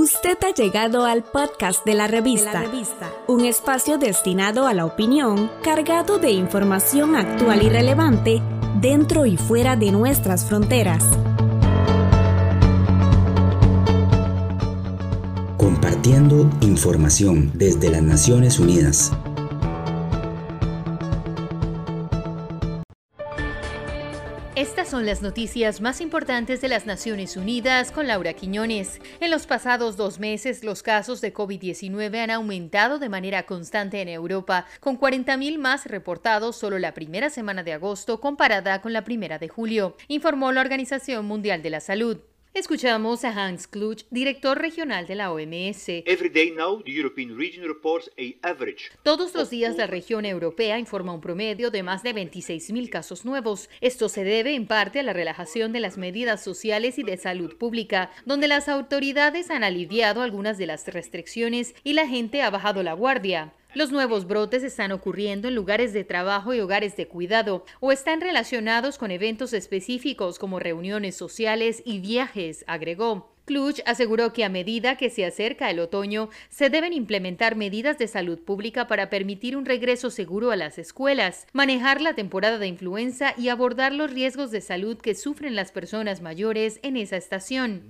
Usted ha llegado al podcast de la, revista, un espacio destinado a la opinión, cargado de información actual y relevante dentro y fuera de nuestras fronteras. Compartiendo información desde las Naciones Unidas. Estas son las noticias más importantes de las Naciones Unidas con Laura Quiñones. En los pasados dos meses, los casos de COVID-19 han aumentado de manera constante en Europa, con 40.000 más reportados solo la primera semana de agosto comparada con la primera de julio, informó la Organización Mundial de la Salud. Escuchamos a Hans Kluch, director regional de la OMS. Todos los días la región europea informa un promedio de más de 26.000 casos nuevos. Esto se debe en parte a la relajación de las medidas sociales y de salud pública, donde las autoridades han aliviado algunas de las restricciones y la gente ha bajado la guardia. Los nuevos brotes están ocurriendo en lugares de trabajo y hogares de cuidado o están relacionados con eventos específicos como reuniones sociales y viajes, agregó. Kluch aseguró que a medida que se acerca el otoño, se deben implementar medidas de salud pública para permitir un regreso seguro a las escuelas, manejar la temporada de influenza y abordar los riesgos de salud que sufren las personas mayores en esa estación.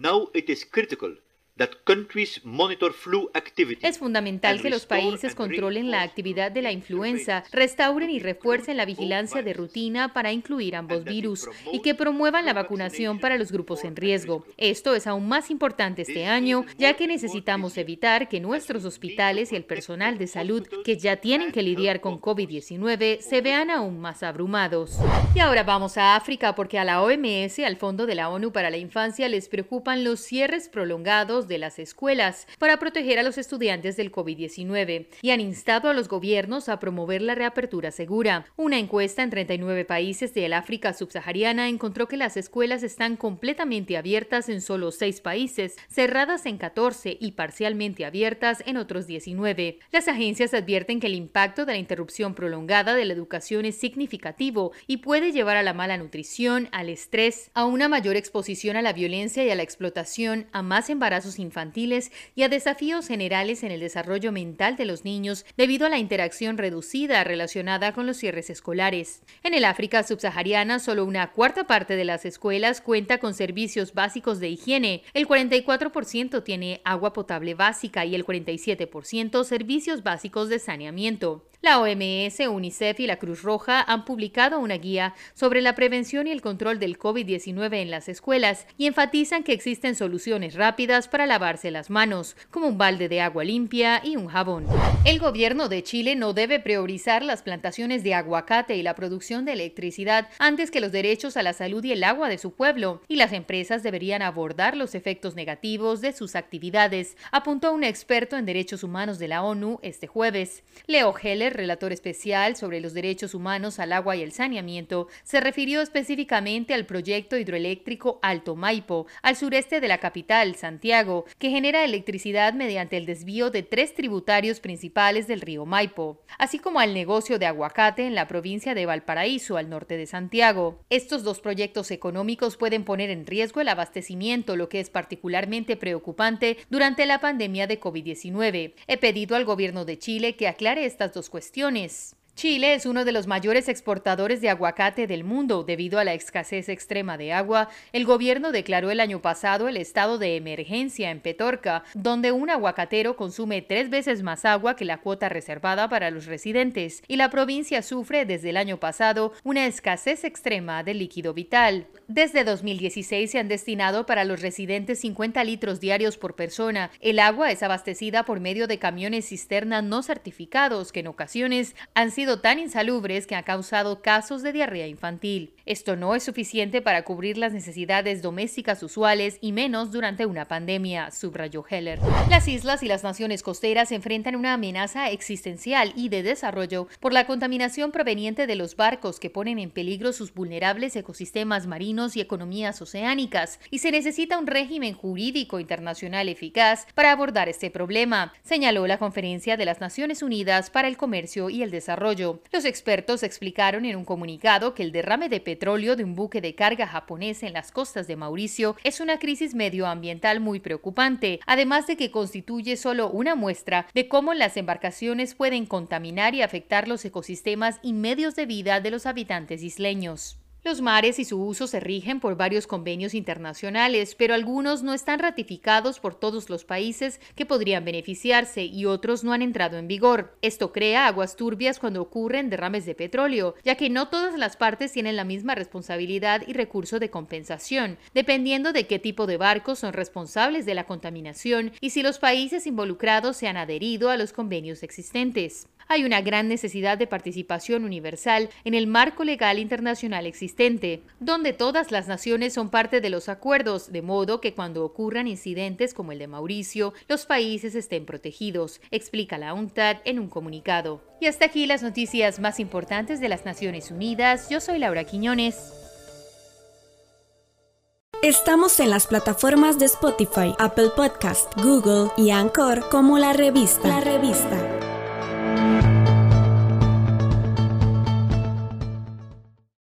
Es fundamental que los países controlen la actividad de la influenza, restauren y refuercen la vigilancia de rutina para incluir ambos virus y que promuevan la vacunación para los grupos en riesgo. Esto es aún más importante este año, ya que necesitamos evitar que nuestros hospitales y el personal de salud que ya tienen que lidiar con COVID-19 se vean aún más abrumados. Y ahora vamos a África porque a la OMS, al Fondo de la ONU para la Infancia, les preocupan los cierres prolongados de las escuelas para proteger a los estudiantes del COVID-19 y han instado a los gobiernos a promover la reapertura segura. Una encuesta en 39 países del África subsahariana encontró que las escuelas están completamente abiertas en solo 6 países, cerradas en 14 y parcialmente abiertas en otros 19. Las agencias advierten que el impacto de la interrupción prolongada de la educación es significativo y puede llevar a la mala nutrición, al estrés, a una mayor exposición a la violencia y a la explotación, a más embarazos infantiles y a desafíos generales en el desarrollo mental de los niños debido a la interacción reducida relacionada con los cierres escolares. En el África subsahariana, solo una cuarta parte de las escuelas cuenta con servicios básicos de higiene, el 44% tiene agua potable básica y el 47% servicios básicos de saneamiento. La OMS, UNICEF y la Cruz Roja han publicado una guía sobre la prevención y el control del COVID-19 en las escuelas y enfatizan que existen soluciones rápidas para lavarse las manos, como un balde de agua limpia y un jabón. El gobierno de Chile no debe priorizar las plantaciones de aguacate y la producción de electricidad antes que los derechos a la salud y el agua de su pueblo, y las empresas deberían abordar los efectos negativos de sus actividades, apuntó un experto en derechos humanos de la ONU este jueves. Leo Heller relator especial sobre los derechos humanos al agua y el saneamiento, se refirió específicamente al proyecto hidroeléctrico Alto Maipo, al sureste de la capital, Santiago, que genera electricidad mediante el desvío de tres tributarios principales del río Maipo, así como al negocio de aguacate en la provincia de Valparaíso, al norte de Santiago. Estos dos proyectos económicos pueden poner en riesgo el abastecimiento, lo que es particularmente preocupante durante la pandemia de COVID-19. He pedido al gobierno de Chile que aclare estas dos cuestiones cuestiones. Chile es uno de los mayores exportadores de aguacate del mundo. Debido a la escasez extrema de agua, el gobierno declaró el año pasado el estado de emergencia en Petorca, donde un aguacatero consume tres veces más agua que la cuota reservada para los residentes, y la provincia sufre desde el año pasado una escasez extrema de líquido vital. Desde 2016 se han destinado para los residentes 50 litros diarios por persona. El agua es abastecida por medio de camiones cisterna no certificados que en ocasiones han sido tan insalubres que ha causado casos de diarrea infantil. Esto no es suficiente para cubrir las necesidades domésticas usuales y menos durante una pandemia, subrayó Heller. Las islas y las naciones costeras enfrentan una amenaza existencial y de desarrollo por la contaminación proveniente de los barcos que ponen en peligro sus vulnerables ecosistemas marinos y economías oceánicas, y se necesita un régimen jurídico internacional eficaz para abordar este problema, señaló la Conferencia de las Naciones Unidas para el Comercio y el Desarrollo Los expertos explicaron en un comunicado que el derrame de petróleo de un buque de carga japonés en las costas de Mauricio es una crisis medioambiental muy preocupante, además de que constituye solo una muestra de cómo las embarcaciones pueden contaminar y afectar los ecosistemas y medios de vida de los habitantes isleños. Los mares y su uso se rigen por varios convenios internacionales, pero algunos no están ratificados por todos los países que podrían beneficiarse y otros no han entrado en vigor. Esto crea aguas turbias cuando ocurren derrames de petróleo, ya que no todas las partes tienen la misma responsabilidad y recurso de compensación, dependiendo de qué tipo de barcos son responsables de la contaminación y si los países involucrados se han adherido a los convenios existentes hay una gran necesidad de participación universal en el marco legal internacional existente, donde todas las naciones son parte de los acuerdos, de modo que cuando ocurran incidentes como el de Mauricio, los países estén protegidos, explica la UNTAD en un comunicado. Y hasta aquí las noticias más importantes de las Naciones Unidas. Yo soy Laura Quiñones. Estamos en las plataformas de Spotify, Apple Podcast, Google y Anchor como la revista. La revista.